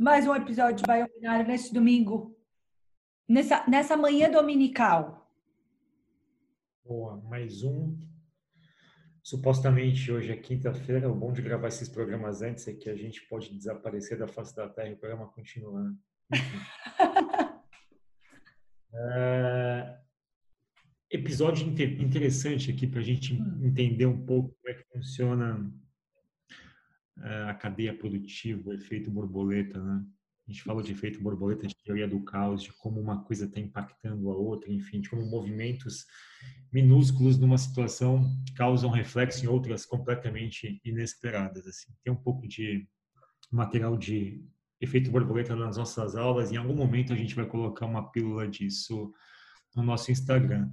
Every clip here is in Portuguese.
Mais um episódio de Baionário nesse domingo. Nessa, nessa manhã dominical. Boa, mais um. Supostamente hoje é quinta-feira. O bom de gravar esses programas antes é que a gente pode desaparecer da face da Terra e o programa continua. Né? é... Episódio interessante aqui para a gente entender um pouco como é que funciona é, a cadeia produtiva, o efeito borboleta, né? A gente falou de efeito borboleta, de teoria do caos, de como uma coisa está impactando a outra, enfim, de como movimentos minúsculos numa situação causam reflexo em outras completamente inesperadas. Assim. Tem um pouco de material de efeito borboleta nas nossas aulas. Em algum momento a gente vai colocar uma pílula disso no nosso Instagram.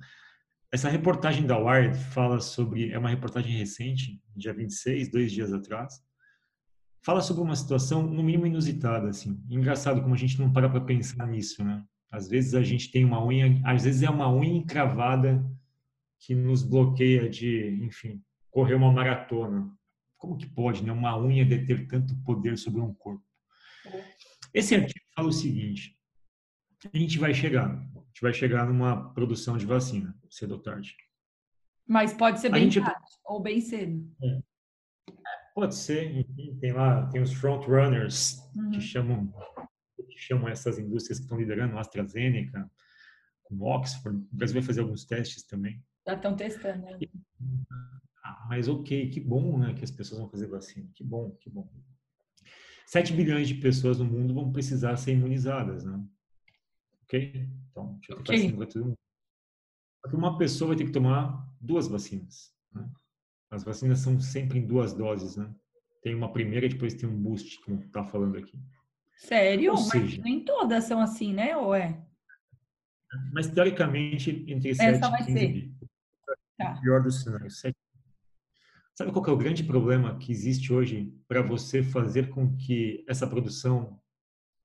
Essa reportagem da Wired fala sobre, é uma reportagem recente, dia 26, dois dias atrás, fala sobre uma situação no mínimo inusitada, assim. Engraçado como a gente não para para pensar nisso, né? Às vezes a gente tem uma unha, às vezes é uma unha encravada que nos bloqueia de, enfim, correr uma maratona. Como que pode, né, uma unha deter tanto poder sobre um corpo? Esse artigo fala o seguinte: a gente vai chegar, a gente vai chegar numa produção de vacina, cedo ou tarde. Mas pode ser bem gente... tarde ou bem cedo. É. Pode ser, enfim, tem lá, tem os front runners uhum. que chamam que chamam essas indústrias que estão liderando, AstraZeneca, com Oxford. O Brasil vai fazer alguns testes também. Já estão testando, né? Ah, mas ok, que bom, né, que as pessoas vão fazer vacina. Que bom, que bom. 7 bilhões de pessoas no mundo vão precisar ser imunizadas, né? Ok? Então, deixa eu okay. vacina para todo mundo. Uma pessoa vai ter que tomar duas vacinas, né? As vacinas são sempre em duas doses, né? Tem uma primeira e depois tem um boost, como está falando aqui. Sério? Ou seja, Mas nem todas são assim, né? Ou é? Mas teoricamente entre 7 e 15 dias. Tá. Pior dos cenários, 7 Sabe qual é o grande problema que existe hoje para você fazer com que essa produção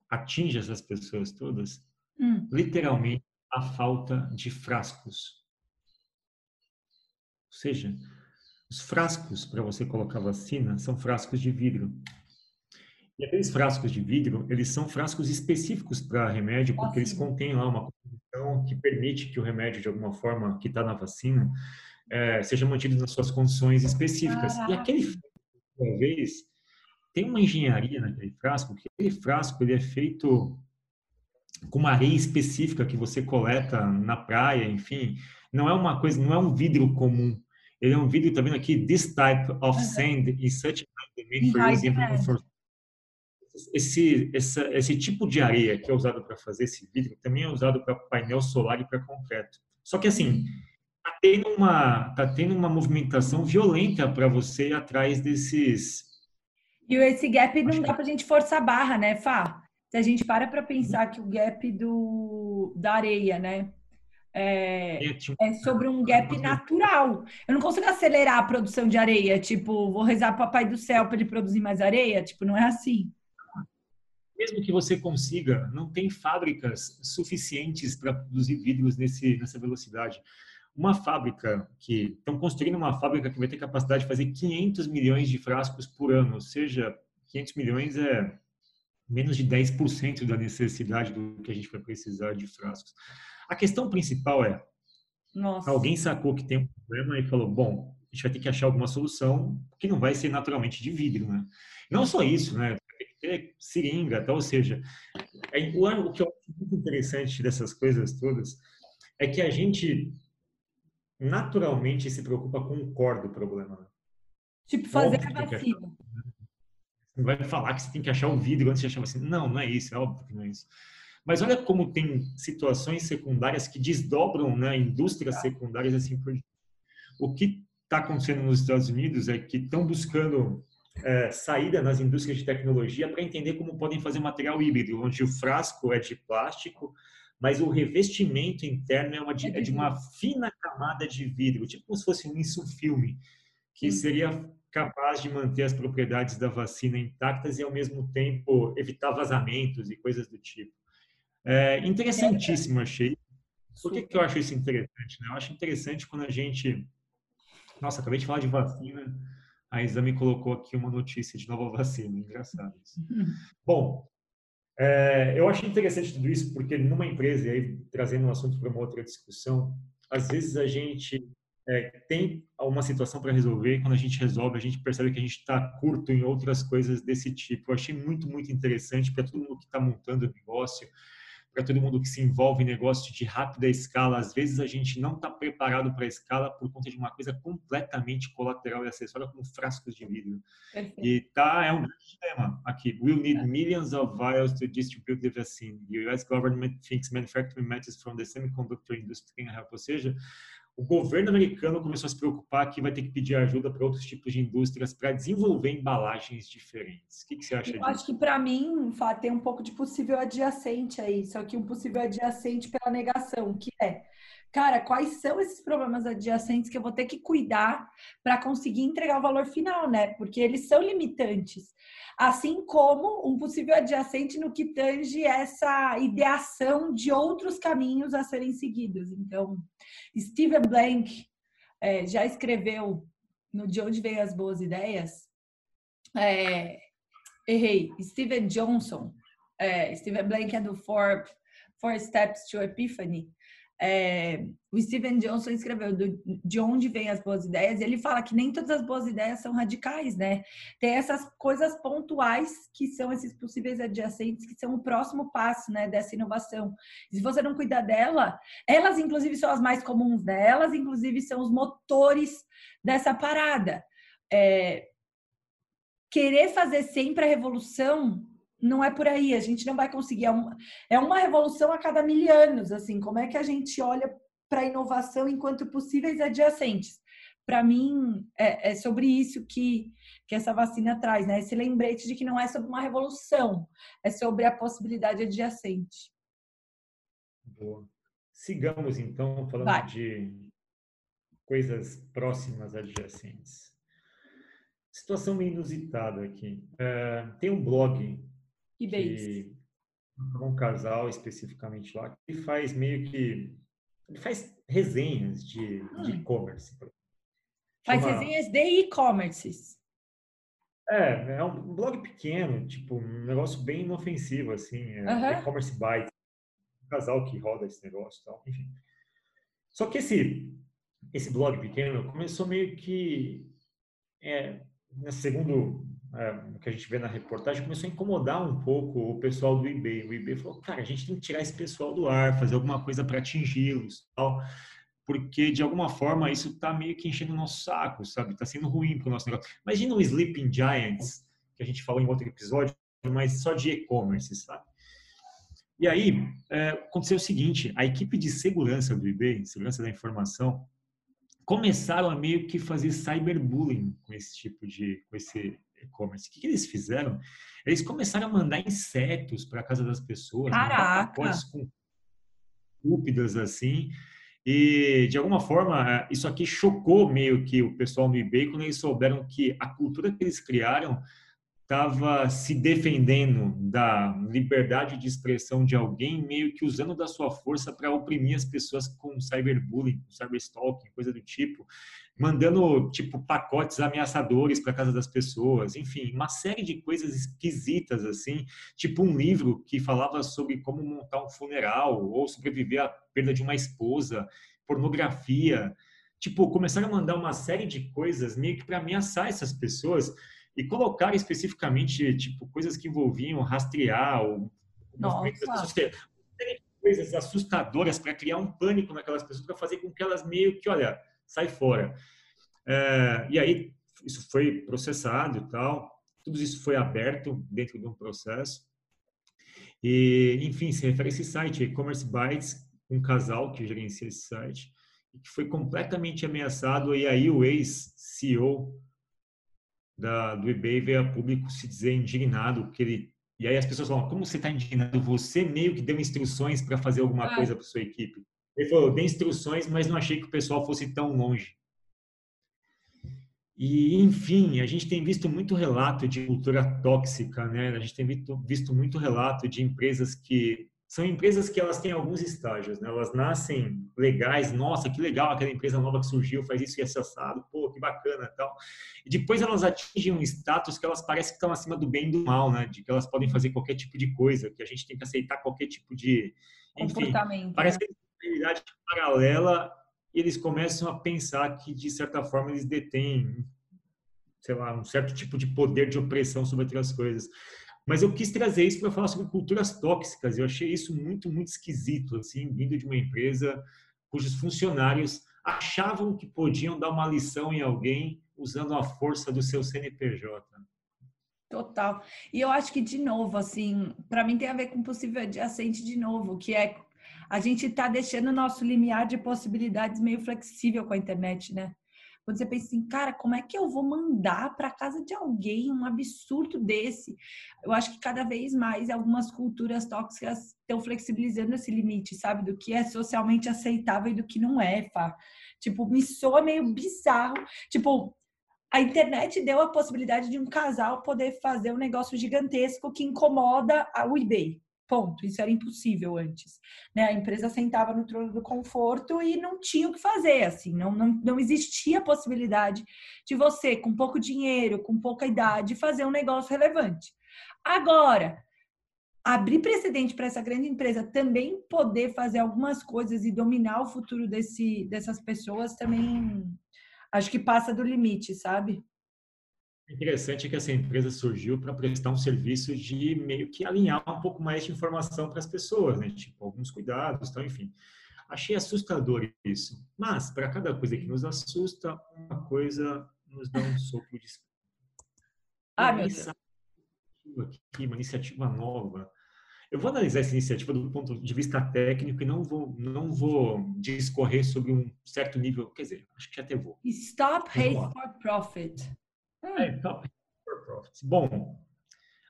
atinja essas pessoas todas? Hum. Literalmente, a falta de frascos. Ou seja, os frascos para você colocar vacina são frascos de vidro. E aqueles frascos de vidro, eles são frascos específicos para remédio, porque eles contêm lá uma composição que permite que o remédio, de alguma forma, que está na vacina, é, seja mantido nas suas condições específicas. Caraca. E aquele frasco, uma vez, tem uma engenharia naquele frasco, que aquele frasco ele é feito com uma areia específica que você coleta na praia, enfim, não é uma coisa, não é um vidro comum. Ele é um vídeo, tá vendo aqui? This type of sand is such a made for example for esse, esse, esse tipo de areia que é usado para fazer esse vidro também é usado para painel solar e para concreto. Só que assim, tá tendo uma, tá tendo uma movimentação violenta para você ir atrás desses. E esse gap não dá para a gente forçar a barra, né, Fá? Se a gente para para pensar que o gap do, da areia, né? É, é, sobre um gap natural. Eu não consigo acelerar a produção de areia, tipo, vou rezar para o papai do céu para ele produzir mais areia, tipo, não é assim. Mesmo que você consiga, não tem fábricas suficientes para produzir vidros nesse, nessa velocidade. Uma fábrica que estão construindo uma fábrica que vai ter capacidade de fazer 500 milhões de frascos por ano, ou seja, 500 milhões é menos de 10% da necessidade do que a gente vai precisar de frascos. A questão principal é: Nossa. alguém sacou que tem um problema e falou, bom, a gente vai ter que achar alguma solução que não vai ser naturalmente de vidro, né? Não só isso, né? Tem que ter seringa, tá? ou seja, é, o que eu acho muito interessante dessas coisas todas é que a gente naturalmente se preocupa com o core do problema. Né? Tipo, fazer a vacina. Não vai falar que você tem que achar o vidro antes de achar a vacina. Não, não é isso, é óbvio que não é isso. Mas olha como tem situações secundárias que desdobram né, indústrias secundárias assim por O que está acontecendo nos Estados Unidos é que estão buscando é, saída nas indústrias de tecnologia para entender como podem fazer material híbrido, onde o frasco é de plástico, mas o revestimento interno é, uma, é de uma fina camada de vidro, tipo como se fosse um insufilme, que seria capaz de manter as propriedades da vacina intactas e, ao mesmo tempo, evitar vazamentos e coisas do tipo. É interessantíssimo, achei. Por que, que eu acho isso interessante? Né? Eu acho interessante quando a gente. Nossa, acabei de falar de vacina, a Isa me colocou aqui uma notícia de nova vacina. Engraçado isso. Bom, é, eu acho interessante tudo isso porque numa empresa, e aí trazendo um assunto para uma outra discussão, às vezes a gente é, tem uma situação para resolver, quando a gente resolve, a gente percebe que a gente está curto em outras coisas desse tipo. Eu achei muito, muito interessante para todo mundo que está montando o negócio, para todo mundo que se envolve em negócio de rápida escala. Às vezes a gente não está preparado para a escala por conta de uma coisa completamente colateral e acessória, como frascos de vidro. Perfeito. E tá, é um grande dilema aqui. We'll need é. millions of vials to distribute the vaccine. The US government thinks manufacturing methods from the semiconductor industry can help. Ou seja, o governo americano começou a se preocupar que vai ter que pedir ajuda para outros tipos de indústrias para desenvolver embalagens diferentes. O que, que você acha Eu disso? Acho que para mim, Fá, tem um pouco de possível adjacente aí, só que um possível adjacente pela negação, que é cara, quais são esses problemas adjacentes que eu vou ter que cuidar para conseguir entregar o valor final, né? Porque eles são limitantes. Assim como um possível adjacente no que tange essa ideação de outros caminhos a serem seguidos. Então, Steven Blank é, já escreveu no De Onde Vêm as Boas Ideias. É, errei, Steven Johnson. É, Steven Blank é do Four, Four Steps to Epiphany. É, o Steven Johnson escreveu do, de onde vêm as boas ideias, e ele fala que nem todas as boas ideias são radicais, né? Tem essas coisas pontuais que são esses possíveis adjacentes, que são o próximo passo, né, dessa inovação. Se você não cuidar dela, elas inclusive são as mais comuns, né? Elas inclusive são os motores dessa parada. É, querer fazer sempre a revolução não é por aí, a gente não vai conseguir. É uma, é uma revolução a cada mil anos, assim. Como é que a gente olha para a inovação enquanto possíveis adjacentes? Para mim, é, é, sobre isso que, que essa vacina traz, né? Esse lembrete de que não é sobre uma revolução, é sobre a possibilidade adjacente. Boa. Sigamos, então, falando vai. de coisas próximas adjacentes. Situação meio inusitada aqui. É, tem um blog que um casal especificamente lá que faz meio que ele faz resenhas de hum. e-commerce. Faz resenhas de e-commerces. É, é um blog pequeno, tipo, um negócio bem inofensivo, assim, é e-commerce bytes. Um casal que roda esse negócio e tal, enfim. Só que esse, esse blog pequeno começou meio que, é, segundo é, que a gente vê na reportagem, começou a incomodar um pouco o pessoal do eBay. O eBay falou, cara, a gente tem que tirar esse pessoal do ar, fazer alguma coisa para atingi-los, tal, porque de alguma forma isso está meio que enchendo o nosso saco, sabe? Está sendo ruim para o nosso negócio. Imagina o Sleeping Giants, que a gente falou em outro episódio, mas só de e-commerce, sabe? E aí, é, aconteceu o seguinte, a equipe de segurança do eBay, segurança da informação, começaram a meio que fazer cyberbullying com esse tipo de, com esse e-commerce. O que, que, eles fizeram? Eles começaram a mandar insetos para a casa das pessoas, pacotes com estúpidas assim. E, de alguma forma, isso aqui chocou meio que o pessoal no eBay quando eles souberam que a cultura que eles criaram estava se defendendo da liberdade de expressão de alguém, meio que usando da sua força para oprimir as pessoas com cyberbullying, cyberstalking, coisa do tipo, mandando tipo pacotes ameaçadores para casa das pessoas, enfim, uma série de coisas esquisitas assim, tipo um livro que falava sobre como montar um funeral ou sobreviver à perda de uma esposa, pornografia, tipo, começaram a mandar uma série de coisas meio que para ameaçar essas pessoas e colocar especificamente tipo coisas que envolviam rastrear o movimento das pessoas, coisas assustadoras para criar um pânico naquelas pessoas, para fazer com que elas meio que, olha, sai fora. É, e aí isso foi processado e tal, tudo isso foi aberto dentro de um processo. E, enfim, se refere a esse site, e-commerce bytes, um casal que gerencia esse site, que foi completamente ameaçado, e aí o ex-CEO da, do eBay veio a público se dizer indignado que ele e aí as pessoas falam, como você está indignado? Você meio que deu instruções para fazer alguma ah. coisa para sua equipe. Ele falou, eu dei instruções, mas não achei que o pessoal fosse tão longe. E, enfim, a gente tem visto muito relato de cultura tóxica, né? A gente tem visto, visto muito relato de empresas que são empresas que elas têm alguns estágios, né? Elas nascem legais, nossa, que legal aquela empresa nova que surgiu, faz isso e assado, pô, que bacana tal. E depois elas atingem um status que elas parecem que estão acima do bem e do mal, né? De que elas podem fazer qualquer tipo de coisa, que a gente tem que aceitar qualquer tipo de... Enfim, parece né? que realidade paralela e eles começam a pensar que, de certa forma, eles detêm, sei lá, um certo tipo de poder de opressão sobre outras coisas. Mas eu quis trazer isso para falar sobre culturas tóxicas. Eu achei isso muito, muito esquisito, assim, vindo de uma empresa cujos funcionários achavam que podiam dar uma lição em alguém usando a força do seu CNPJ. Total. E eu acho que, de novo, assim, para mim tem a ver com possível adjacente de novo, que é a gente está deixando o nosso limiar de possibilidades meio flexível com a internet, né? Quando você pensa assim, cara, como é que eu vou mandar para casa de alguém um absurdo desse? Eu acho que cada vez mais algumas culturas tóxicas estão flexibilizando esse limite, sabe? Do que é socialmente aceitável e do que não é, Fá. Tipo, me soa meio bizarro. Tipo, a internet deu a possibilidade de um casal poder fazer um negócio gigantesco que incomoda o eBay. Ponto. Isso era impossível antes. Né? A empresa sentava no trono do conforto e não tinha o que fazer. Assim, não, não, não existia a possibilidade de você, com pouco dinheiro, com pouca idade, fazer um negócio relevante. Agora, abrir precedente para essa grande empresa também poder fazer algumas coisas e dominar o futuro desse, dessas pessoas também acho que passa do limite, sabe? Interessante é que essa empresa surgiu para prestar um serviço de meio que alinhar um pouco mais de informação para as pessoas, né? Tipo, alguns cuidados, tal, enfim. Achei assustador isso. Mas, para cada coisa que nos assusta, uma coisa nos dá um sopro de Ah, meu Deus. Aqui, uma iniciativa nova. Eu vou analisar essa iniciativa do ponto de vista técnico e não vou, não vou discorrer sobre um certo nível, quer dizer, acho que até vou. Stop Hate for Profit. É, profits. Bom,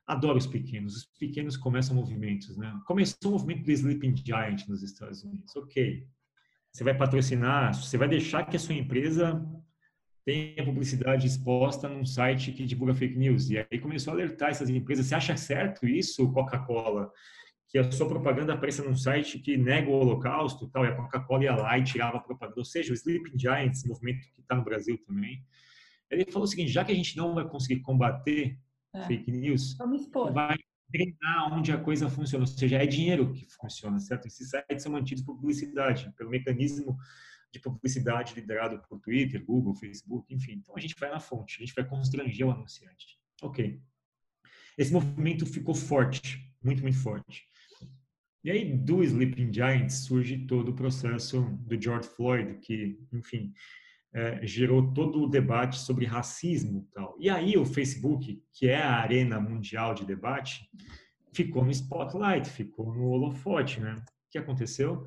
adoro os pequenos. Os pequenos começam movimentos, né? Começou o movimento do Sleeping Giant nos Estados Unidos. Ok. Você vai patrocinar, você vai deixar que a sua empresa tenha publicidade exposta num site que divulga fake news. E aí começou a alertar essas empresas. Você acha certo isso, Coca-Cola? Que a sua propaganda apareça num site que nega o holocausto tal, e a Coca-Cola ia lá e tirava a propaganda. Ou seja, o Sleeping Giants, movimento que está no Brasil também, ele falou o seguinte: já que a gente não vai conseguir combater é. fake news, vai treinar onde a coisa funciona. Ou seja, é dinheiro que funciona, certo? Esses sites são mantidos por publicidade, pelo mecanismo de publicidade liderado por Twitter, Google, Facebook, enfim. Então a gente vai na fonte, a gente vai constranger o anunciante. Ok. Esse movimento ficou forte, muito, muito forte. E aí, do Sleeping Giants surge todo o processo do George Floyd, que, enfim, é, gerou todo o debate sobre racismo e tal. E aí o Facebook, que é a arena mundial de debate, ficou no spotlight, ficou no holofote, né? O que aconteceu?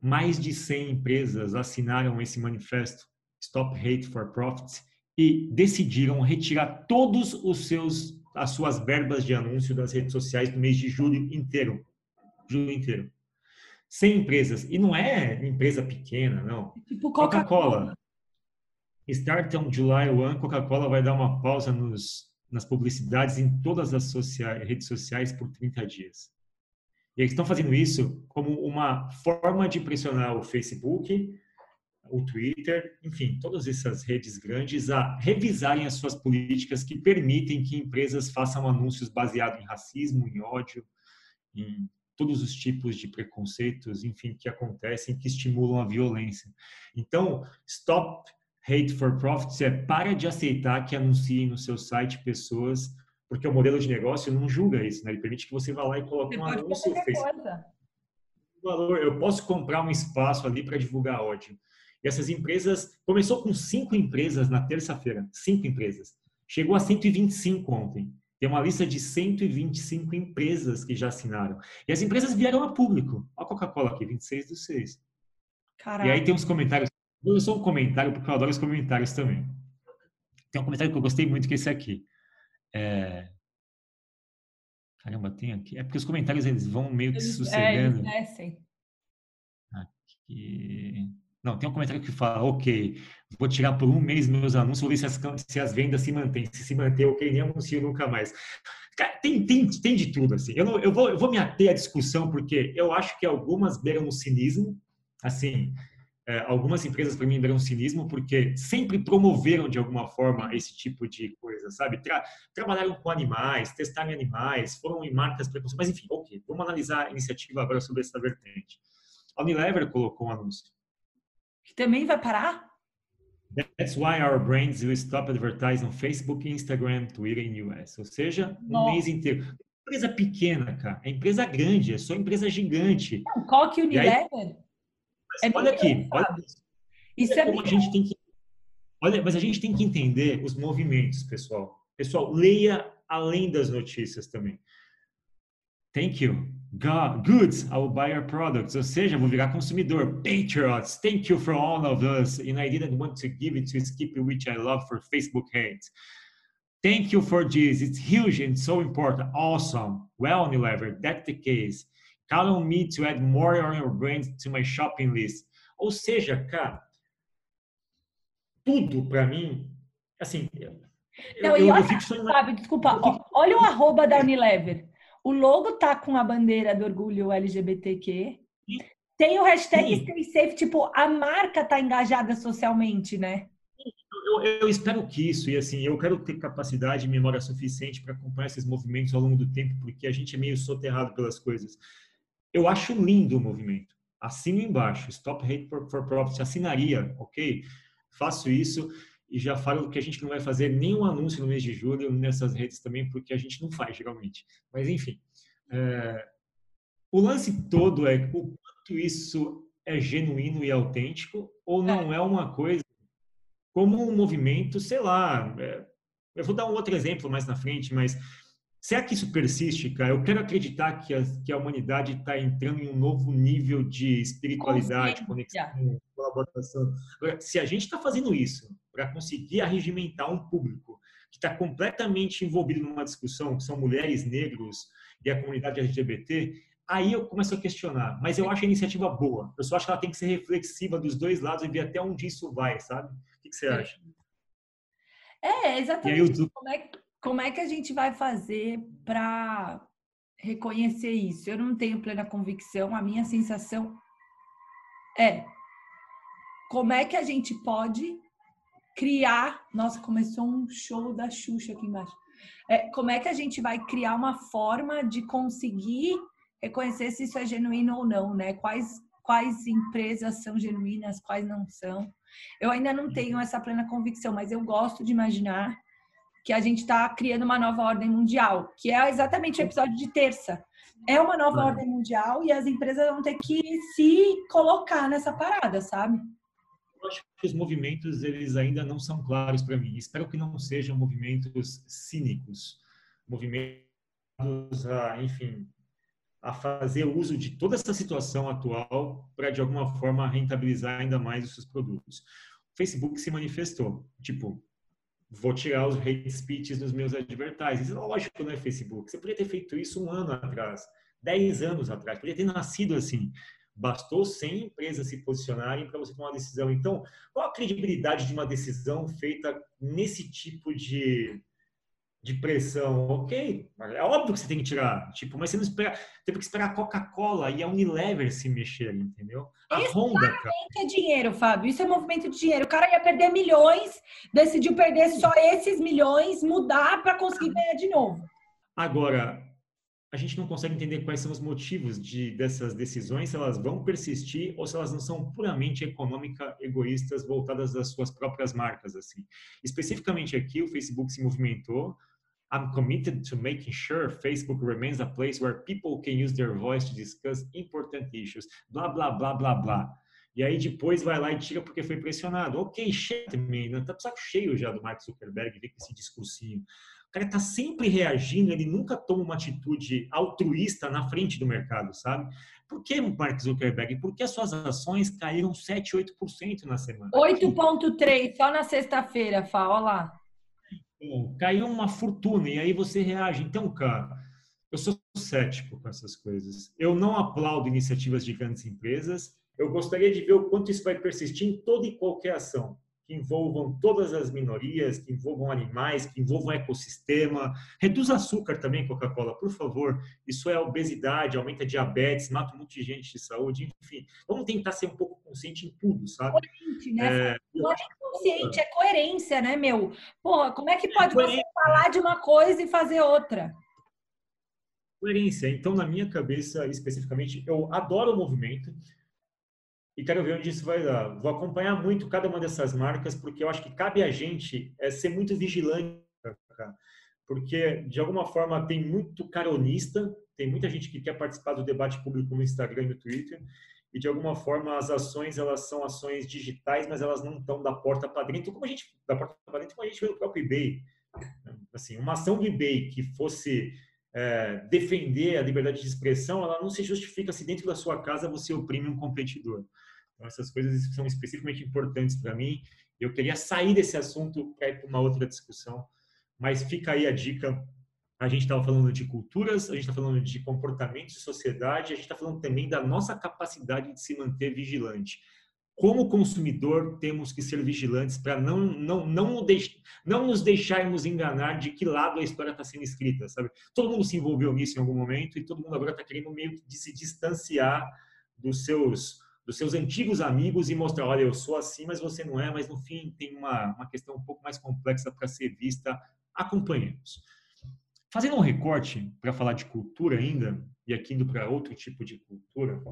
Mais de 100 empresas assinaram esse manifesto Stop Hate for Profits e decidiram retirar todos os seus as suas verbas de anúncio das redes sociais no mês de julho inteiro. Julho inteiro. 100 empresas. E não é empresa pequena, não. Tipo Coca-Cola. Start on July 1, Coca-Cola vai dar uma pausa nos, nas publicidades em todas as sociais, redes sociais por 30 dias. E eles estão fazendo isso como uma forma de pressionar o Facebook, o Twitter, enfim, todas essas redes grandes a revisarem as suas políticas que permitem que empresas façam anúncios baseados em racismo, em ódio, em todos os tipos de preconceitos, enfim, que acontecem, que estimulam a violência. Então, stop hate for profits é para de aceitar que anunciem no seu site pessoas, porque o modelo de negócio não julga isso, né? Ele permite que você vá lá e coloque um anúncio. Valor, eu posso comprar um espaço ali para divulgar ódio. E essas empresas, começou com cinco empresas na terça-feira, cinco empresas. Chegou a 125 ontem. Tem uma lista de 125 empresas que já assinaram. E as empresas vieram a público. Olha a Coca-Cola aqui, 26 do 6. Caraca. E aí tem uns comentários. Eu sou um comentário porque eu adoro os comentários também. tem um comentário que eu gostei muito, que é esse aqui. É... Caramba, tem aqui. É porque os comentários eles vão meio que eles, sucedendo. É, eles descem. Aqui. Não, tem um comentário que fala, ok, vou tirar por um mês meus anúncios, vou ver se as, se as vendas se mantêm. Se se manter, ok, nem anuncio nunca mais. Tem, tem, tem de tudo, assim. Eu, não, eu, vou, eu vou me ater à discussão, porque eu acho que algumas beiram o cinismo, assim, é, algumas empresas para mim beiram o cinismo, porque sempre promoveram de alguma forma esse tipo de coisa, sabe? Tra, trabalharam com animais, testaram animais, foram em marcas preconceituosas, mas enfim, ok, vamos analisar a iniciativa agora sobre essa vertente. A Unilever colocou um anúncio. Que também vai parar? That's why our brands will stop advertising on Facebook, Instagram, Twitter in US. Ou seja, um Nossa. mês inteiro. Empresa pequena, cara. É empresa grande, é só empresa gigante. Não, qual que Unilever? Aí, é olha aqui, olha isso. é como a gente tem que Olha, mas a gente tem que entender os movimentos, pessoal. Pessoal, leia além das notícias também. Thank you. God, goods, I will buy your products. Ou seja, vou virar consumidor. Patriots, thank you for all of us. And I didn't want to give it to Skip, which I love for Facebook hate. Thank you for this. It's huge and so important. Awesome. Well, Unilever, that's the case. Count on me to add more on your brand to my shopping list. Ou seja, cara, tudo para mim, assim, não, eu, e olha, eu fico Fábio, desculpa, olha o arroba da Unilever. O logo tá com a bandeira do orgulho LGBTQ. Tem o hashtag Stay Safe, tipo, a marca tá engajada socialmente, né? Eu, eu, espero que isso, e assim, eu quero ter capacidade e memória suficiente para acompanhar esses movimentos ao longo do tempo, porque a gente é meio soterrado pelas coisas. Eu acho lindo o movimento. Assino embaixo, Stop Hate for, for Profit, assinaria, ok? Faço isso e já falo que a gente não vai fazer nenhum anúncio no mês de julho nessas redes também, porque a gente não faz geralmente. Mas enfim, é, o lance todo é o quanto isso é genuíno e autêntico ou não é, é uma coisa como um movimento, sei lá. É, eu vou dar um outro exemplo mais na frente, mas Será que isso persiste, cara? Eu quero acreditar que a, que a humanidade está entrando em um novo nível de espiritualidade, conexão, colaboração. Agora, se a gente está fazendo isso para conseguir arregimentar um público que está completamente envolvido numa discussão, que são mulheres, negros e a comunidade LGBT, aí eu começo a questionar. Mas eu acho a iniciativa boa. Eu só acho que ela tem que ser reflexiva dos dois lados e ver até onde isso vai, sabe? O que, que você acha? É, exatamente. Aí, como, é, como é que a gente vai fazer para reconhecer isso? Eu não tenho plena convicção. A minha sensação é como é que a gente pode criar. Nossa, começou um show da Xuxa aqui embaixo. É, como é que a gente vai criar uma forma de conseguir reconhecer se isso é genuíno ou não, né? Quais, quais empresas são genuínas, quais não são. Eu ainda não tenho essa plena convicção, mas eu gosto de imaginar que a gente está criando uma nova ordem mundial, que é exatamente o episódio de terça. É uma nova ordem mundial e as empresas vão ter que se colocar nessa parada, sabe? Eu acho que os movimentos eles ainda não são claros para mim. Espero que não sejam movimentos cínicos, movimentos a, enfim, a fazer uso de toda essa situação atual para de alguma forma rentabilizar ainda mais os seus produtos. O Facebook se manifestou, tipo, vou tirar os hate speeches dos meus advertisers. Lógico, não é Facebook. Você poderia ter feito isso um ano atrás, dez anos atrás, poderia ter nascido assim. Bastou 100 empresas se posicionarem para você tomar uma decisão. Então, qual a credibilidade de uma decisão feita nesse tipo de, de pressão? Ok, é óbvio que você tem que tirar, tipo, mas você não espera, teve que esperar a Coca-Cola e a Unilever se mexer, entendeu? A Isso Honda, cara. é dinheiro, Fábio. Isso é movimento de dinheiro. O cara ia perder milhões, decidiu perder só esses milhões, mudar para conseguir ganhar de novo. Agora, a gente não consegue entender quais são os motivos de, dessas decisões, se elas vão persistir ou se elas não são puramente econômica, egoístas, voltadas às suas próprias marcas. assim. Especificamente aqui, o Facebook se movimentou. I'm committed to making sure Facebook remains a place where people can use their voice to discuss important issues. Blá, blá, blá, blá, blá. E aí depois vai lá e tira porque foi pressionado. Ok, cheio também. Né? Tá saco cheio já do Mark Zuckerberg, ver com esse discursinho cara está sempre reagindo, ele nunca toma uma atitude altruísta na frente do mercado, sabe? Por que, Mark Zuckerberg? Por que as suas ações caíram 7, 8% na semana? 8,3% só na sexta-feira, Fá, olha lá. caiu uma fortuna e aí você reage. Então, cara, eu sou cético com essas coisas. Eu não aplaudo iniciativas de grandes empresas. Eu gostaria de ver o quanto isso vai persistir em toda e qualquer ação que envolvam todas as minorias, que envolvam animais, que envolvam ecossistema. Reduz açúcar também, Coca-Cola, por favor. Isso é obesidade, aumenta diabetes, mata um monte de gente de saúde, enfim. Vamos tentar ser um pouco consciente em tudo, sabe? Coerente, né? É, não é consciente, é coerência, né, meu? Porra, como é que pode você falar de uma coisa e fazer outra? Coerência. Então, na minha cabeça, especificamente, eu adoro o movimento e quero ver onde isso vai dar. Vou acompanhar muito cada uma dessas marcas, porque eu acho que cabe a gente é, ser muito vigilante, porque de alguma forma tem muito caronista, tem muita gente que quer participar do debate público no Instagram e no Twitter, e de alguma forma as ações elas são ações digitais, mas elas não estão da porta para dentro, como a gente da porta para dentro, como a gente vê no próprio eBay. Assim, uma ação do eBay que fosse é, defender a liberdade de expressão, ela não se justifica se dentro da sua casa você oprime um competidor. Então, essas coisas são especificamente importantes para mim. Eu queria sair desse assunto para ir para uma outra discussão, mas fica aí a dica. A gente estava falando de culturas, a gente está falando de comportamento de sociedade, a gente está falando também da nossa capacidade de se manter vigilante. Como consumidor, temos que ser vigilantes para não, não, não, não nos deixarmos enganar de que lado a história está sendo escrita, sabe? Todo mundo se envolveu nisso em algum momento e todo mundo agora está querendo meio de se distanciar dos seus dos seus antigos amigos e mostrar, olha, eu sou assim, mas você não é, mas no fim tem uma, uma questão um pouco mais complexa para ser vista. Acompanhemos. Fazendo um recorte para falar de cultura ainda, e aqui indo para outro tipo de cultura,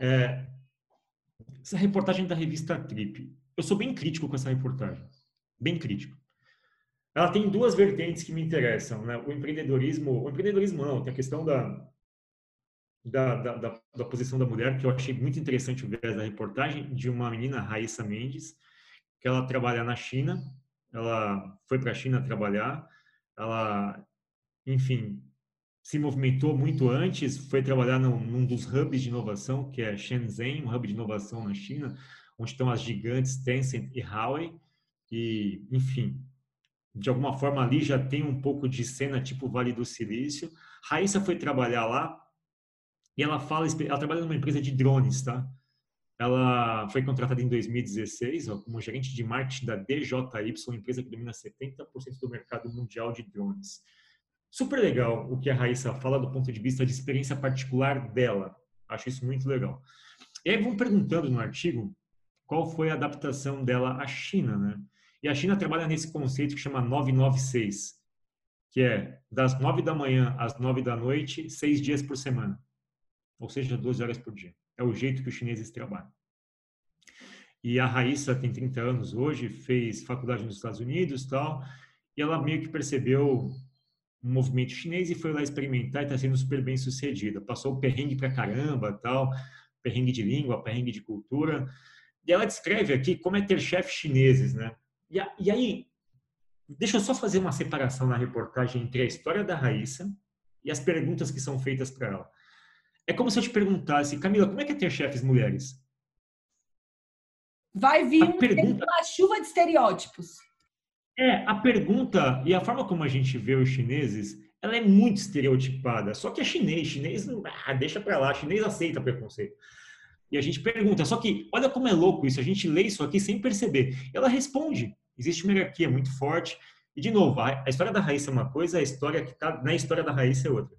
é, essa reportagem da revista Trip. Eu sou bem crítico com essa reportagem, bem crítico. Ela tem duas vertentes que me interessam, né? O empreendedorismo, o empreendedorismo não, tem a questão da da, da, da, da, posição da mulher, que eu achei muito interessante viés da reportagem, de uma menina, Raíssa Mendes, que ela trabalha na China, ela foi para a China trabalhar, ela, enfim, se movimentou muito antes, foi trabalhar num, num, dos hubs de inovação, que é Shenzhen, um hub de inovação na China, onde estão as gigantes Tencent e Huawei, e, enfim, de alguma forma ali já tem um pouco de cena tipo Vale do Silício. Raíssa foi trabalhar lá e ela fala, ela trabalha numa empresa de drones, tá? Ela foi contratada em 2016 ó, como gerente de marketing da DJY, empresa que domina 70% do mercado mundial de drones. Super legal o que a Raíssa fala do ponto de vista de experiência particular dela. Acho isso muito legal. E aí vão perguntando no artigo qual foi a adaptação dela à China, né? E a China trabalha nesse conceito que chama 996, que é das 9 da manhã às 9 da noite, seis dias por semana ou seja, 12 horas por dia. É o jeito que os chineses trabalham. E a Raíssa tem 30 anos hoje, fez faculdade nos Estados Unidos tal, e ela meio que percebeu um movimento chinês e foi lá experimentar e está sendo super bem sucedida. Passou perrengue pra caramba, tal, perrengue de língua, perrengue de cultura. E ela descreve aqui como é ter chefes chineses, né? E, a, e aí, deixa eu só fazer uma separação na reportagem entre a história da Raíssa e as perguntas que são feitas para ela. É como se eu te perguntasse, Camila, como é que é ter chefes mulheres? Vai vir um, pergunta... uma chuva de estereótipos. É, a pergunta e a forma como a gente vê os chineses, ela é muito estereotipada. Só que é chinês, chinês, ah, deixa pra lá, chinês aceita preconceito. E a gente pergunta, só que olha como é louco isso, a gente lê isso aqui sem perceber. Ela responde, existe uma hierarquia muito forte. E, de novo, a história da Raíssa é uma coisa, a história que está na história da Raíssa é outra.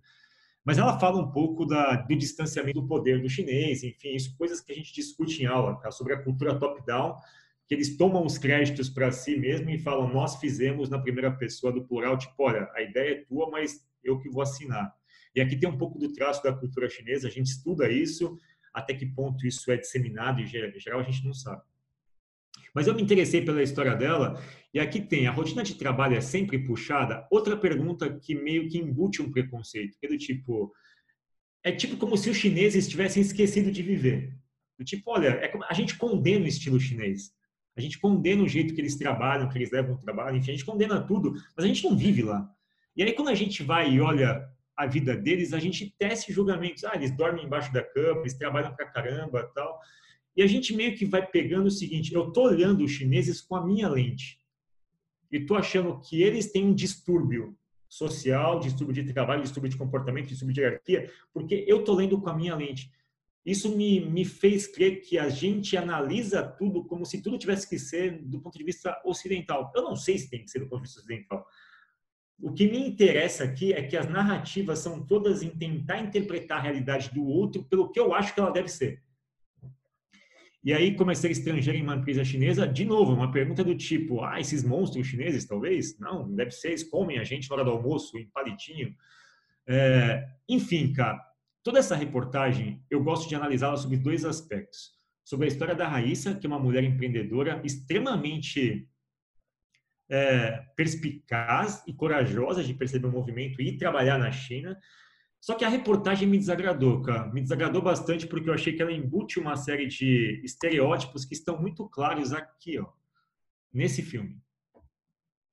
Mas ela fala um pouco da, do distanciamento do poder do chinês, enfim, isso, coisas que a gente discute em aula, tá? sobre a cultura top-down, que eles tomam os créditos para si mesmo e falam, nós fizemos na primeira pessoa do plural, tipo, olha, a ideia é tua, mas eu que vou assinar. E aqui tem um pouco do traço da cultura chinesa, a gente estuda isso, até que ponto isso é disseminado em geral, a gente não sabe. Mas eu me interessei pela história dela e aqui tem a rotina de trabalho é sempre puxada. Outra pergunta que meio que embute um preconceito, é do tipo é tipo como se os chineses tivessem esquecido de viver. Do tipo, olha, é como, a gente condena o estilo chinês. A gente condena o jeito que eles trabalham, que eles levam o trabalho, enfim, a gente condena tudo, mas a gente não vive lá. E aí quando a gente vai e olha a vida deles, a gente tece julgamentos. Ah, eles dormem embaixo da cama, eles trabalham pra caramba, tal. E a gente meio que vai pegando o seguinte: eu estou olhando os chineses com a minha lente. e estou achando que eles têm um distúrbio social, distúrbio de trabalho, distúrbio de comportamento, distúrbio de hierarquia, porque eu estou lendo com a minha lente. Isso me, me fez crer que a gente analisa tudo como se tudo tivesse que ser do ponto de vista ocidental. Eu não sei se tem que ser do ponto de vista ocidental. O que me interessa aqui é que as narrativas são todas em tentar interpretar a realidade do outro pelo que eu acho que ela deve ser. E aí, como é ser estrangeiro em uma empresa chinesa, de novo, uma pergunta do tipo, ah, esses monstros chineses, talvez? Não, deve ser, eles comem a gente na hora do almoço, em palitinho. É, enfim, cara, toda essa reportagem, eu gosto de analisá-la sobre dois aspectos. Sobre a história da Raíssa, que é uma mulher empreendedora extremamente é, perspicaz e corajosa de perceber o movimento e trabalhar na China, só que a reportagem me desagradou, cara. Me desagradou bastante porque eu achei que ela embute uma série de estereótipos que estão muito claros aqui, ó, nesse filme,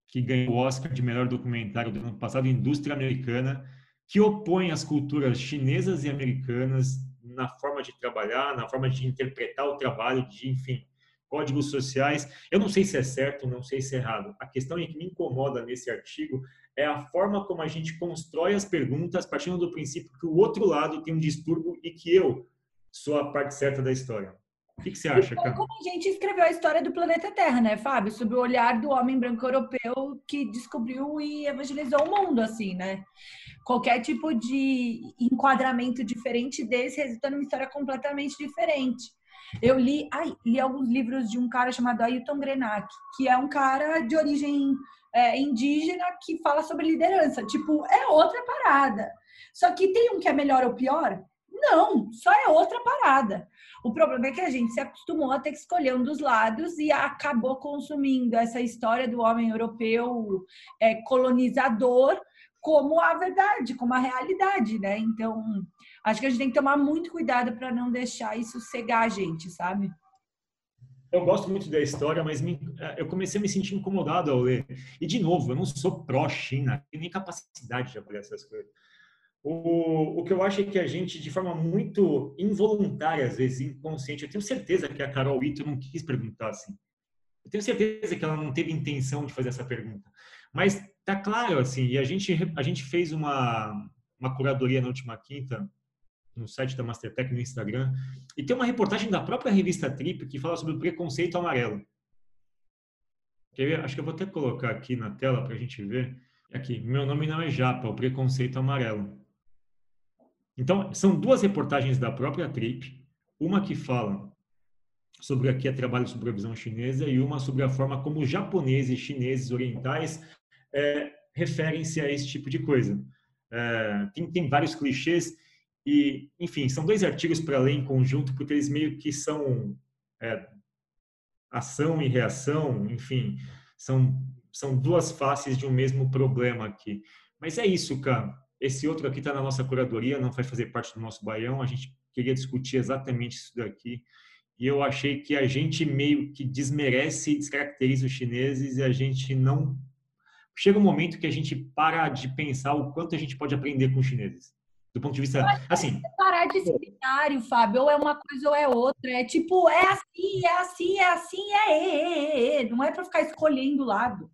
que ganhou o Oscar de melhor documentário do ano passado, Indústria Americana, que opõe as culturas chinesas e americanas na forma de trabalhar, na forma de interpretar o trabalho, de, enfim, códigos sociais. Eu não sei se é certo, não sei se é errado. A questão que me incomoda nesse artigo é a forma como a gente constrói as perguntas partindo do princípio que o outro lado tem um distúrbio e que eu sou a parte certa da história. O que, que você acha, cara? Como a gente escreveu a história do planeta Terra, né, Fábio? Sobre o olhar do homem branco europeu que descobriu e evangelizou o mundo, assim, né? Qualquer tipo de enquadramento diferente desse resulta numa história completamente diferente. Eu li, ai, li alguns livros de um cara chamado Ailton Grenak, que é um cara de origem é, indígena que fala sobre liderança. Tipo, é outra parada. Só que tem um que é melhor ou pior? Não, só é outra parada. O problema é que a gente se acostumou a ter que escolher um dos lados e acabou consumindo essa história do homem europeu é, colonizador como a verdade, como a realidade, né? Então, acho que a gente tem que tomar muito cuidado para não deixar isso cegar a gente, sabe? Eu gosto muito da história, mas me, eh, eu comecei a me sentir incomodado ao ler. E, de novo, eu não sou pró-China, nem capacidade de avaliar essas coisas. O, o que eu acho é que a gente, de forma muito involuntária, às vezes inconsciente, eu tenho certeza que a Carol Ito não quis perguntar assim. Eu tenho certeza que ela não teve intenção de fazer essa pergunta. Mas tá claro, assim, e a gente, a gente fez uma, uma curadoria na última quinta no site da Mastertech no Instagram, e tem uma reportagem da própria revista Trip que fala sobre o preconceito amarelo. Acho que eu vou até colocar aqui na tela para a gente ver. Aqui, meu nome não é Japa, o preconceito amarelo. Então, são duas reportagens da própria Trip, uma que fala sobre aqui é trabalho sobre a visão chinesa e uma sobre a forma como japoneses, chineses, orientais é, referem-se a esse tipo de coisa. É, tem, tem vários clichês e, enfim, são dois artigos para ler em conjunto, porque eles meio que são é, ação e reação, enfim, são, são duas faces de um mesmo problema aqui. Mas é isso, cara. Esse outro aqui está na nossa curadoria, não vai fazer parte do nosso baião. A gente queria discutir exatamente isso daqui. E eu achei que a gente meio que desmerece e descaracteriza os chineses e a gente não. Chega um momento que a gente para de pensar o quanto a gente pode aprender com os chineses do ponto de vista assim parar de seminário Fábio ou é uma coisa ou é outra. É tipo é assim é assim é assim é, é, é, é. não é para ficar escolhendo lado.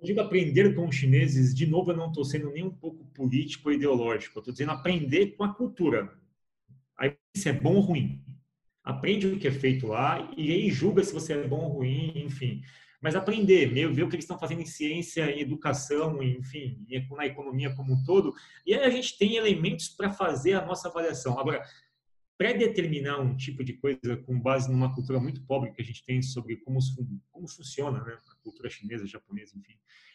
Eu digo aprender com os chineses de novo eu não estou sendo nem um pouco político ou ideológico eu estou dizendo aprender com a cultura. Aí se é bom ou ruim. Aprende o que é feito lá e aí julga se você é bom ou ruim enfim mas aprender, meio ver o que eles estão fazendo em ciência, em educação, enfim, na economia como um todo. E aí a gente tem elementos para fazer a nossa avaliação. Agora, pré-determinar um tipo de coisa com base numa cultura muito pobre que a gente tem sobre como, como funciona né? a cultura chinesa, japonesa, enfim,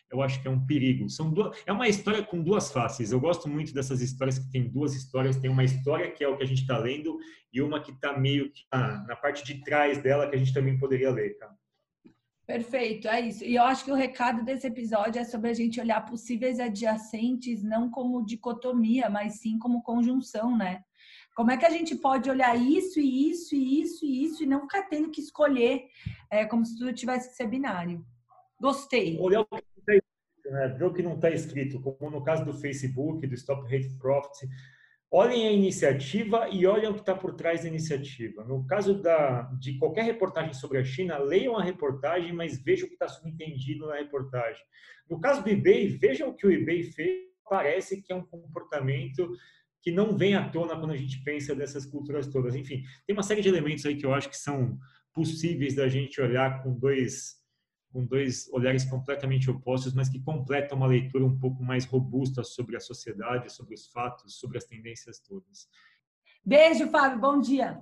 eu acho que é um perigo. São duas, é uma história com duas faces. Eu gosto muito dessas histórias que tem duas histórias. Tem uma história que é o que a gente está lendo e uma que está meio que na, na parte de trás dela que a gente também poderia ler, cara. Perfeito, é isso. E eu acho que o recado desse episódio é sobre a gente olhar possíveis adjacentes não como dicotomia, mas sim como conjunção, né? Como é que a gente pode olhar isso e isso e isso e isso e não ficar tendo que escolher é, como se tudo tivesse que ser binário? Gostei. Olhar o que está escrito, né? o que não está escrito, como no caso do Facebook, do Stop Hate Profit. Olhem a iniciativa e olhem o que está por trás da iniciativa. No caso da, de qualquer reportagem sobre a China, leiam a reportagem, mas vejam o que está subentendido na reportagem. No caso do eBay, vejam o que o eBay fez. Parece que é um comportamento que não vem à tona quando a gente pensa dessas culturas todas. Enfim, tem uma série de elementos aí que eu acho que são possíveis da gente olhar com dois com dois olhares completamente opostos, mas que completam uma leitura um pouco mais robusta sobre a sociedade, sobre os fatos, sobre as tendências todas. Beijo, Fábio. Bom dia.